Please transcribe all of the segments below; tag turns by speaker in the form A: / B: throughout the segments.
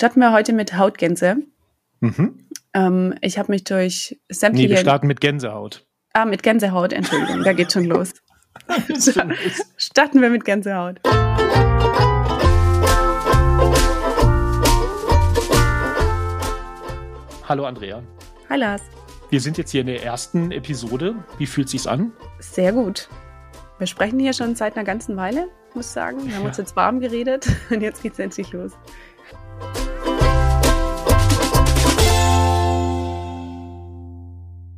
A: Starten wir heute mit Hautgänse. Mhm. Ähm, ich habe mich durch sämtliche.
B: Nee, wir starten mit Gänsehaut.
A: Ah, mit Gänsehaut, Entschuldigung, da geht schon los. starten wir mit Gänsehaut.
B: Hallo Andrea.
A: Hi Lars.
B: Wir sind jetzt hier in der ersten Episode. Wie fühlt sich's an?
A: Sehr gut. Wir sprechen hier schon seit einer ganzen Weile, muss ich sagen. Wir haben ja. uns jetzt warm geredet und jetzt geht's endlich los.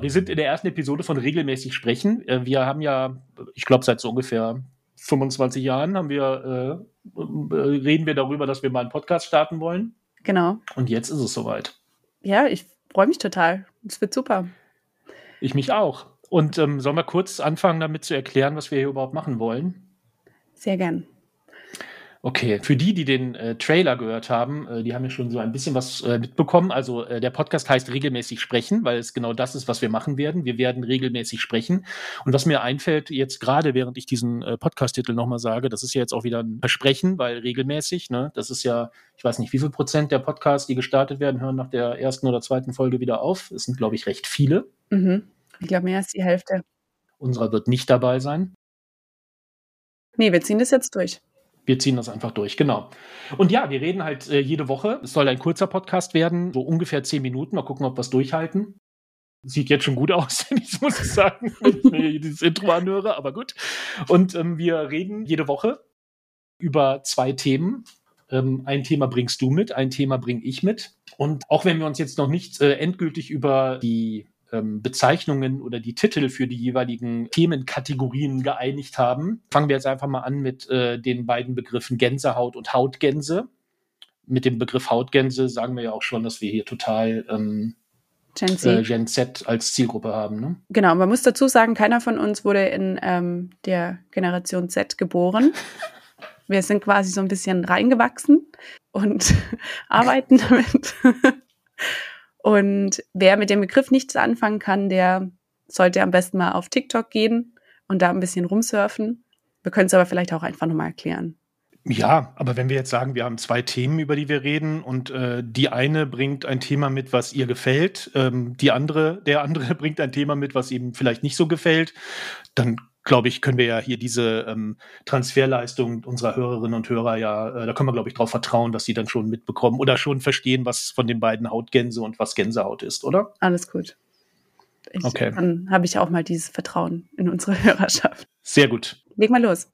B: Wir sind in der ersten Episode von regelmäßig sprechen. Äh, wir haben ja, ich glaube, seit so ungefähr 25 Jahren haben wir, äh, äh, reden wir darüber, dass wir mal einen Podcast starten wollen.
A: Genau.
B: Und jetzt ist es soweit.
A: Ja, ich freue mich total. Es wird super.
B: Ich mich auch. Und ähm, sollen wir kurz anfangen, damit zu erklären, was wir hier überhaupt machen wollen?
A: Sehr gern.
B: Okay, für die, die den äh, Trailer gehört haben, äh, die haben ja schon so ein bisschen was äh, mitbekommen. Also äh, der Podcast heißt regelmäßig sprechen, weil es genau das ist, was wir machen werden. Wir werden regelmäßig sprechen. Und was mir einfällt jetzt gerade, während ich diesen äh, Podcast-Titel nochmal sage, das ist ja jetzt auch wieder ein Versprechen, weil regelmäßig, ne, das ist ja, ich weiß nicht, wie viel Prozent der Podcasts, die gestartet werden, hören nach der ersten oder zweiten Folge wieder auf. Es sind, glaube ich, recht viele.
A: Mhm. Ich glaube, mehr als die Hälfte.
B: Unserer wird nicht dabei sein.
A: Nee, wir ziehen das jetzt durch.
B: Wir ziehen das einfach durch, genau. Und ja, wir reden halt äh, jede Woche. Es soll ein kurzer Podcast werden, so ungefähr zehn Minuten. Mal gucken, ob wir es durchhalten. Sieht jetzt schon gut aus, ich muss ich sagen, wenn ich mir dieses Intro anhöre, aber gut. Und ähm, wir reden jede Woche über zwei Themen. Ähm, ein Thema bringst du mit, ein Thema bringe ich mit. Und auch wenn wir uns jetzt noch nicht äh, endgültig über die ähm, Bezeichnungen oder die Titel für die jeweiligen Themenkategorien geeinigt haben. Fangen wir jetzt einfach mal an mit äh, den beiden Begriffen Gänsehaut und Hautgänse. Mit dem Begriff Hautgänse sagen wir ja auch schon, dass wir hier total ähm, Gen, Z. Äh, Gen Z als Zielgruppe haben. Ne?
A: Genau, man muss dazu sagen, keiner von uns wurde in ähm, der Generation Z geboren. Wir sind quasi so ein bisschen reingewachsen und arbeiten damit. Und wer mit dem Begriff nichts anfangen kann, der sollte am besten mal auf TikTok gehen und da ein bisschen rumsurfen. Wir können es aber vielleicht auch einfach nochmal erklären.
B: Ja, aber wenn wir jetzt sagen, wir haben zwei Themen, über die wir reden und äh, die eine bringt ein Thema mit, was ihr gefällt, ähm, die andere, der andere bringt ein Thema mit, was ihm vielleicht nicht so gefällt, dann glaube ich, können wir ja hier diese ähm, Transferleistung unserer Hörerinnen und Hörer ja, äh, da können wir, glaube ich, darauf vertrauen, dass sie dann schon mitbekommen oder schon verstehen, was von den beiden Hautgänse und was Gänsehaut ist, oder?
A: Alles gut. Ich, okay. Dann habe ich auch mal dieses Vertrauen in unsere Hörerschaft.
B: Sehr gut.
A: Leg mal los.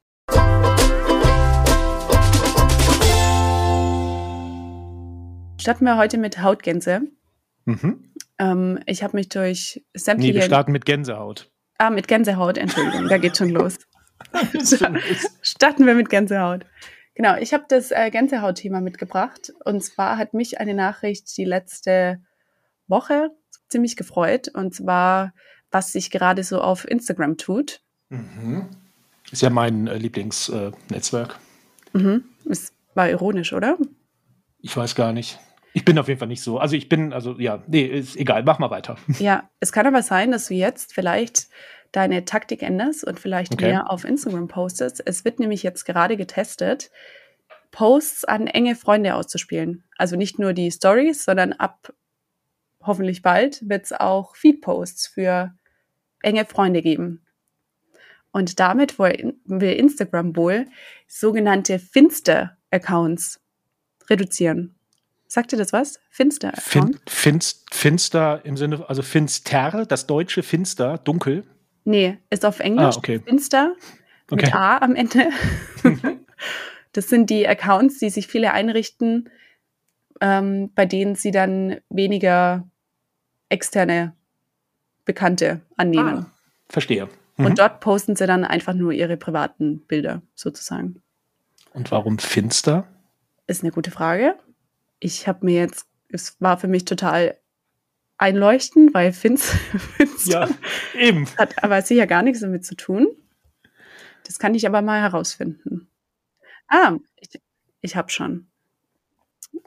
A: Starten wir heute mit Hautgänse. Mhm. Ähm, ich habe mich durch sämtliche.
B: Nee, wir starten mit Gänsehaut.
A: Ah, mit Gänsehaut, Entschuldigung, da geht schon los. Starten wir mit Gänsehaut. Genau, ich habe das äh, Gänsehaut-Thema mitgebracht. Und zwar hat mich eine Nachricht die letzte Woche ziemlich gefreut. Und zwar, was sich gerade so auf Instagram tut.
B: Mhm. Ist ja mein äh, Lieblingsnetzwerk.
A: Äh, mhm. Es war ironisch, oder?
B: Ich weiß gar nicht. Ich bin auf jeden Fall nicht so. Also ich bin, also ja, nee, ist egal, mach mal weiter.
A: Ja, es kann aber sein, dass du jetzt vielleicht deine Taktik änderst und vielleicht okay. mehr auf Instagram postest. Es wird nämlich jetzt gerade getestet, Posts an enge Freunde auszuspielen. Also nicht nur die Stories, sondern ab hoffentlich bald wird es auch Feed-Posts für enge Freunde geben. Und damit will Instagram wohl sogenannte Finster-Accounts reduzieren. Sagt dir das was? Finster.
B: Fin, finst, finster im Sinne, also finster, das deutsche Finster, dunkel.
A: Nee, ist auf Englisch. Ah, okay. Finster mit okay. A am Ende. das sind die Accounts, die sich viele einrichten, ähm, bei denen sie dann weniger externe Bekannte annehmen. Ah,
B: verstehe.
A: Mhm. Und dort posten sie dann einfach nur ihre privaten Bilder sozusagen.
B: Und warum finster?
A: Ist eine gute Frage ich habe mir jetzt, es war für mich total einleuchtend, weil Finz,
B: ja, eben.
A: hat aber sicher gar nichts damit zu tun. Das kann ich aber mal herausfinden. Ah, ich, ich habe schon.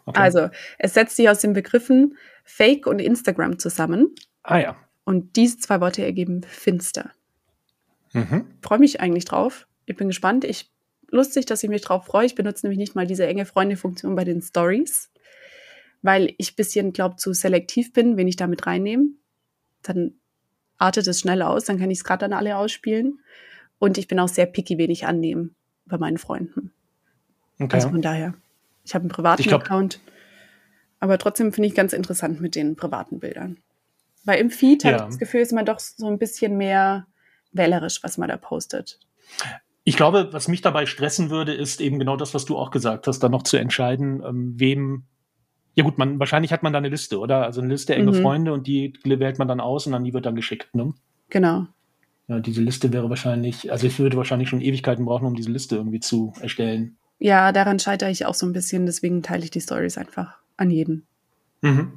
A: Okay. Also, es setzt sich aus den Begriffen Fake und Instagram zusammen.
B: Ah ja.
A: Und diese zwei Worte ergeben finster. Mhm. Freue mich eigentlich drauf. Ich bin gespannt. Ich lustig, dass ich mich drauf freue. Ich benutze nämlich nicht mal diese enge Freunde-Funktion bei den Stories. Weil ich bisschen, glaube zu selektiv bin, wen ich damit reinnehme. Dann artet es schnell aus, dann kann ich es gerade dann alle ausspielen. Und ich bin auch sehr picky, wen ich annehme bei meinen Freunden. Okay. Also von daher, ich habe einen privaten glaub, Account, aber trotzdem finde ich ganz interessant mit den privaten Bildern. Weil im Feed ja. habe ich das Gefühl, ist man doch so ein bisschen mehr wählerisch, was man da postet.
B: Ich glaube, was mich dabei stressen würde, ist eben genau das, was du auch gesagt hast, dann noch zu entscheiden, ähm, wem. Ja gut, man wahrscheinlich hat man da eine Liste, oder? Also eine Liste enge mhm. Freunde und die wählt man dann aus und dann die wird dann geschickt, ne?
A: Genau.
B: Ja, diese Liste wäre wahrscheinlich, also ich würde wahrscheinlich schon Ewigkeiten brauchen, um diese Liste irgendwie zu erstellen.
A: Ja, daran scheitere ich auch so ein bisschen, deswegen teile ich die Stories einfach an jeden. Mhm.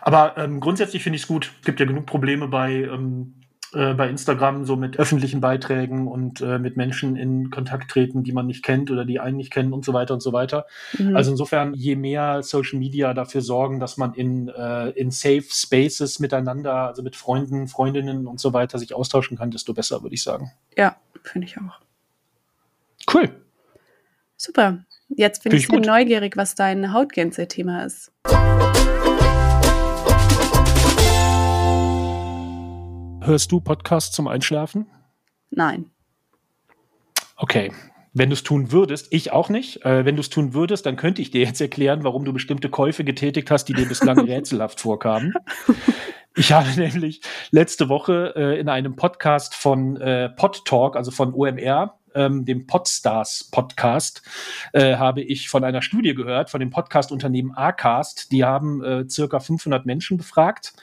B: Aber ähm, grundsätzlich finde ich es gut. Es gibt ja genug Probleme bei, ähm, äh, bei Instagram, so mit öffentlichen Beiträgen und äh, mit Menschen in Kontakt treten, die man nicht kennt oder die einen nicht kennen und so weiter und so weiter. Mhm. Also insofern, je mehr Social Media dafür sorgen, dass man in, äh, in Safe Spaces miteinander, also mit Freunden, Freundinnen und so weiter sich austauschen kann, desto besser, würde ich sagen.
A: Ja, finde ich auch.
B: Cool.
A: Super. Jetzt bin Find ich, ich neugierig, was dein Hautgänse-Thema ist.
B: Hörst du Podcasts zum Einschlafen?
A: Nein.
B: Okay. Wenn du es tun würdest, ich auch nicht. Äh, wenn du es tun würdest, dann könnte ich dir jetzt erklären, warum du bestimmte Käufe getätigt hast, die dir bislang rätselhaft vorkamen. Ich habe nämlich letzte Woche äh, in einem Podcast von äh, Pod Talk, also von OMR, ähm, dem Podstars Podcast, äh, habe ich von einer Studie gehört, von dem Podcast-Unternehmen Acast. Die haben äh, circa 500 Menschen befragt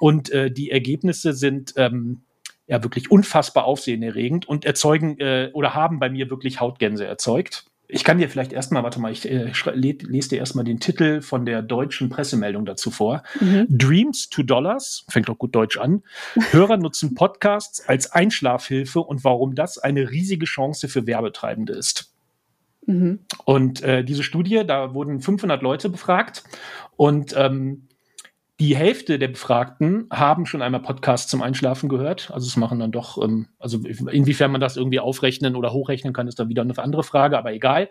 B: und äh, die Ergebnisse sind ähm, ja wirklich unfassbar aufsehenerregend und erzeugen äh, oder haben bei mir wirklich Hautgänse erzeugt. Ich kann dir vielleicht erstmal, warte mal, ich äh, lese dir erstmal den Titel von der deutschen Pressemeldung dazu vor. Mhm. Dreams to Dollars, fängt doch gut Deutsch an. Hörer nutzen Podcasts als Einschlafhilfe und warum das eine riesige Chance für Werbetreibende ist. Mhm. Und äh, diese Studie, da wurden 500 Leute befragt und ähm, die Hälfte der Befragten haben schon einmal Podcasts zum Einschlafen gehört. Also es machen dann doch, ähm, also inwiefern man das irgendwie aufrechnen oder hochrechnen kann, ist dann wieder eine andere Frage, aber egal.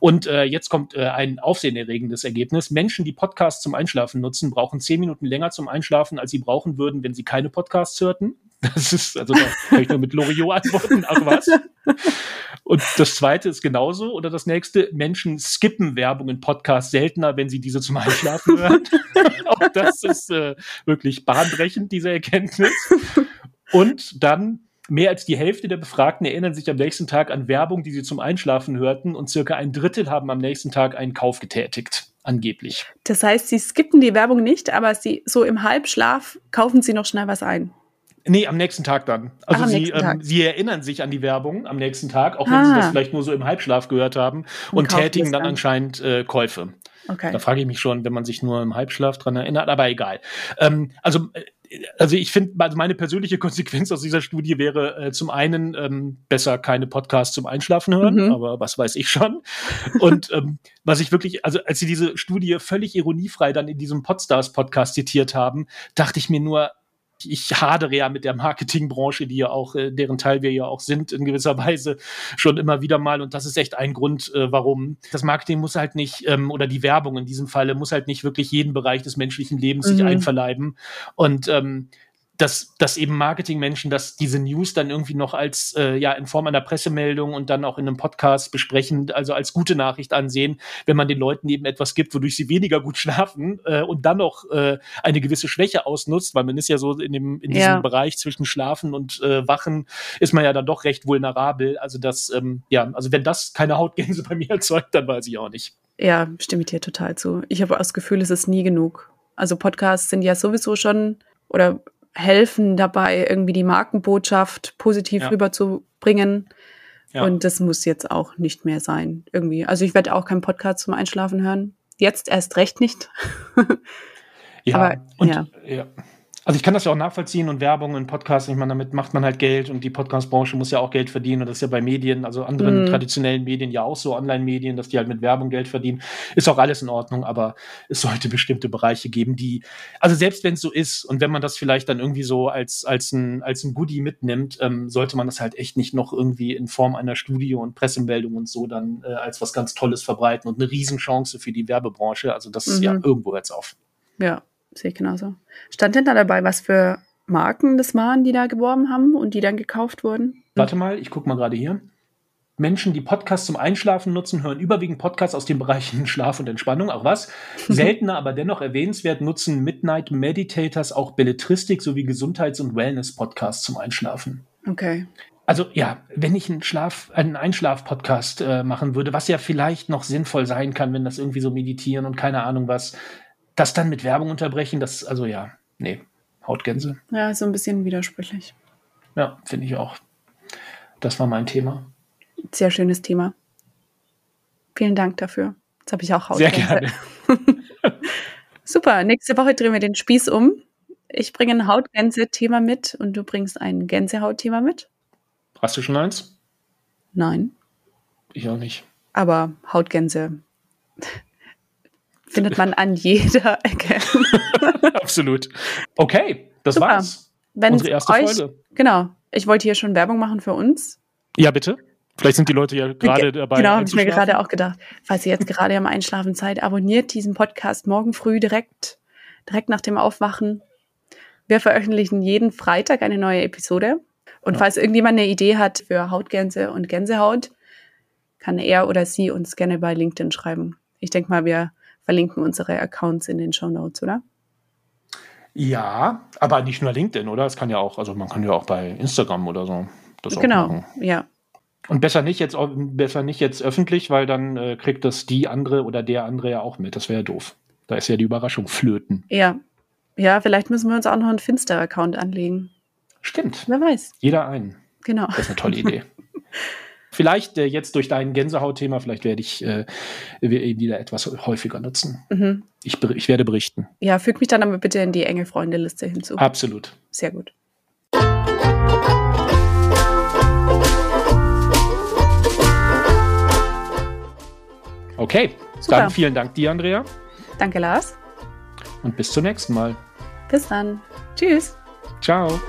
B: Und äh, jetzt kommt äh, ein aufsehenerregendes Ergebnis. Menschen, die Podcasts zum Einschlafen nutzen, brauchen zehn Minuten länger zum Einschlafen, als sie brauchen würden, wenn sie keine Podcasts hörten. Das ist, also da kann ich nur mit Loriot antworten, ach was. Und das zweite ist genauso. Oder das nächste, Menschen skippen Werbung in Podcasts seltener, wenn sie diese zum Einschlafen hören. Auch das ist äh, wirklich bahnbrechend, diese Erkenntnis. Und dann Mehr als die Hälfte der Befragten erinnern sich am nächsten Tag an Werbung, die sie zum Einschlafen hörten, und circa ein Drittel haben am nächsten Tag einen Kauf getätigt, angeblich.
A: Das heißt, sie skippen die Werbung nicht, aber sie so im Halbschlaf kaufen sie noch schnell was ein.
B: Nee, am nächsten Tag dann. Also Ach, sie, ähm, sie erinnern sich an die Werbung am nächsten Tag, auch wenn sie das ah. vielleicht nur so im Halbschlaf gehört haben und, und tätigen dann, dann anscheinend äh, Käufe. Okay. Da frage ich mich schon, wenn man sich nur im Halbschlaf dran erinnert, aber egal. Ähm, also äh, also ich finde, also meine persönliche Konsequenz aus dieser Studie wäre äh, zum einen ähm, besser keine Podcasts zum Einschlafen hören, mhm. aber was weiß ich schon. Und ähm, was ich wirklich, also als sie diese Studie völlig ironiefrei dann in diesem Podstars Podcast zitiert haben, dachte ich mir nur, ich hadere ja mit der Marketingbranche, die ja auch, äh, deren Teil wir ja auch sind, in gewisser Weise schon immer wieder mal. Und das ist echt ein Grund, äh, warum das Marketing muss halt nicht, ähm, oder die Werbung in diesem Falle muss halt nicht wirklich jeden Bereich des menschlichen Lebens mhm. sich einverleiben. Und ähm, dass, dass eben Marketingmenschen, dass diese News dann irgendwie noch als äh, ja in Form einer Pressemeldung und dann auch in einem Podcast besprechen, also als gute Nachricht ansehen, wenn man den Leuten eben etwas gibt, wodurch sie weniger gut schlafen äh, und dann noch äh, eine gewisse Schwäche ausnutzt, weil man ist ja so in dem in diesem ja. Bereich zwischen Schlafen und äh, Wachen ist man ja dann doch recht vulnerabel. Also das ähm, ja, also wenn das keine Hautgänse bei mir erzeugt, dann weiß ich auch nicht.
A: Ja, stimme ich dir total zu. Ich habe auch das Gefühl, es ist nie genug. Also Podcasts sind ja sowieso schon oder helfen dabei, irgendwie die Markenbotschaft positiv ja. rüberzubringen. Ja. Und das muss jetzt auch nicht mehr sein, irgendwie. Also ich werde auch keinen Podcast zum Einschlafen hören. Jetzt erst recht nicht.
B: ja, Aber, und, ja. ja. Also ich kann das ja auch nachvollziehen und Werbung und Podcasts, ich meine, damit macht man halt Geld und die Podcast-Branche muss ja auch Geld verdienen und das ist ja bei Medien, also anderen mm. traditionellen Medien ja auch so, Online-Medien, dass die halt mit Werbung Geld verdienen, ist auch alles in Ordnung, aber es sollte bestimmte Bereiche geben, die, also selbst wenn es so ist und wenn man das vielleicht dann irgendwie so als, als ein, als ein Goodie mitnimmt, ähm, sollte man das halt echt nicht noch irgendwie in Form einer Studie und Pressemeldung und so dann äh, als was ganz Tolles verbreiten und eine Riesenchance für die Werbebranche, also das ist ja mhm. irgendwo jetzt auf.
A: Ja, sehe ich genauso. Stand denn da dabei, was für Marken das waren, die da geworben haben und die dann gekauft wurden?
B: Warte mal, ich gucke mal gerade hier. Menschen, die Podcasts zum Einschlafen nutzen, hören überwiegend Podcasts aus den Bereichen Schlaf und Entspannung, auch was. Seltener, aber dennoch erwähnenswert nutzen Midnight Meditators auch Belletristik sowie Gesundheits- und Wellness-Podcasts zum Einschlafen.
A: Okay.
B: Also ja, wenn ich einen Schlaf, einen Einschlaf-Podcast äh, machen würde, was ja vielleicht noch sinnvoll sein kann, wenn das irgendwie so meditieren und keine Ahnung was, das dann mit Werbung unterbrechen, das, also ja, nee, Hautgänse.
A: Ja, so ein bisschen widersprüchlich.
B: Ja, finde ich auch. Das war mein Thema.
A: Sehr schönes Thema. Vielen Dank dafür. Jetzt habe ich auch Hautgänse.
B: Sehr gerne.
A: Super, nächste Woche drehen wir den Spieß um. Ich bringe ein Hautgänse-Thema mit und du bringst ein Gänsehaut-Thema mit.
B: Hast du schon eins?
A: Nein.
B: Ich auch nicht.
A: Aber Hautgänse findet man an jeder Ecke.
B: Absolut. Okay, das Super. war's.
A: Wenn Unsere erste euch, Folge. Genau. Ich wollte hier schon Werbung machen für uns.
B: Ja, bitte. Vielleicht sind die Leute ja gerade dabei.
A: Genau, habe ich mir gerade auch gedacht. Falls ihr jetzt gerade am Einschlafen seid, abonniert diesen Podcast morgen früh direkt, direkt nach dem Aufwachen. Wir veröffentlichen jeden Freitag eine neue Episode. Und ja. falls irgendjemand eine Idee hat für Hautgänse und Gänsehaut, kann er oder sie uns gerne bei LinkedIn schreiben. Ich denke mal, wir verlinken unsere Accounts in den Show Notes, oder?
B: Ja, aber nicht nur LinkedIn, oder? Es kann ja auch, also man kann ja auch bei Instagram oder so
A: das Genau, ja.
B: Und besser nicht jetzt besser nicht jetzt öffentlich, weil dann äh, kriegt das die andere oder der andere ja auch mit. Das wäre ja doof. Da ist ja die Überraschung flöten.
A: Ja. Ja, vielleicht müssen wir uns auch noch einen Finster-Account anlegen.
B: Stimmt.
A: Wer weiß.
B: Jeder einen.
A: Genau.
B: Das ist eine tolle Idee. Vielleicht äh, jetzt durch dein Gänsehautthema, vielleicht werde ich äh, wieder etwas häufiger nutzen. Mhm. Ich, ich werde berichten.
A: Ja, füg mich dann aber bitte in die enge Freundeliste hinzu.
B: Absolut.
A: Sehr gut.
B: Okay, Super. dann vielen Dank dir, Andrea.
A: Danke, Lars.
B: Und bis zum nächsten Mal.
A: Bis dann. Tschüss.
B: Ciao.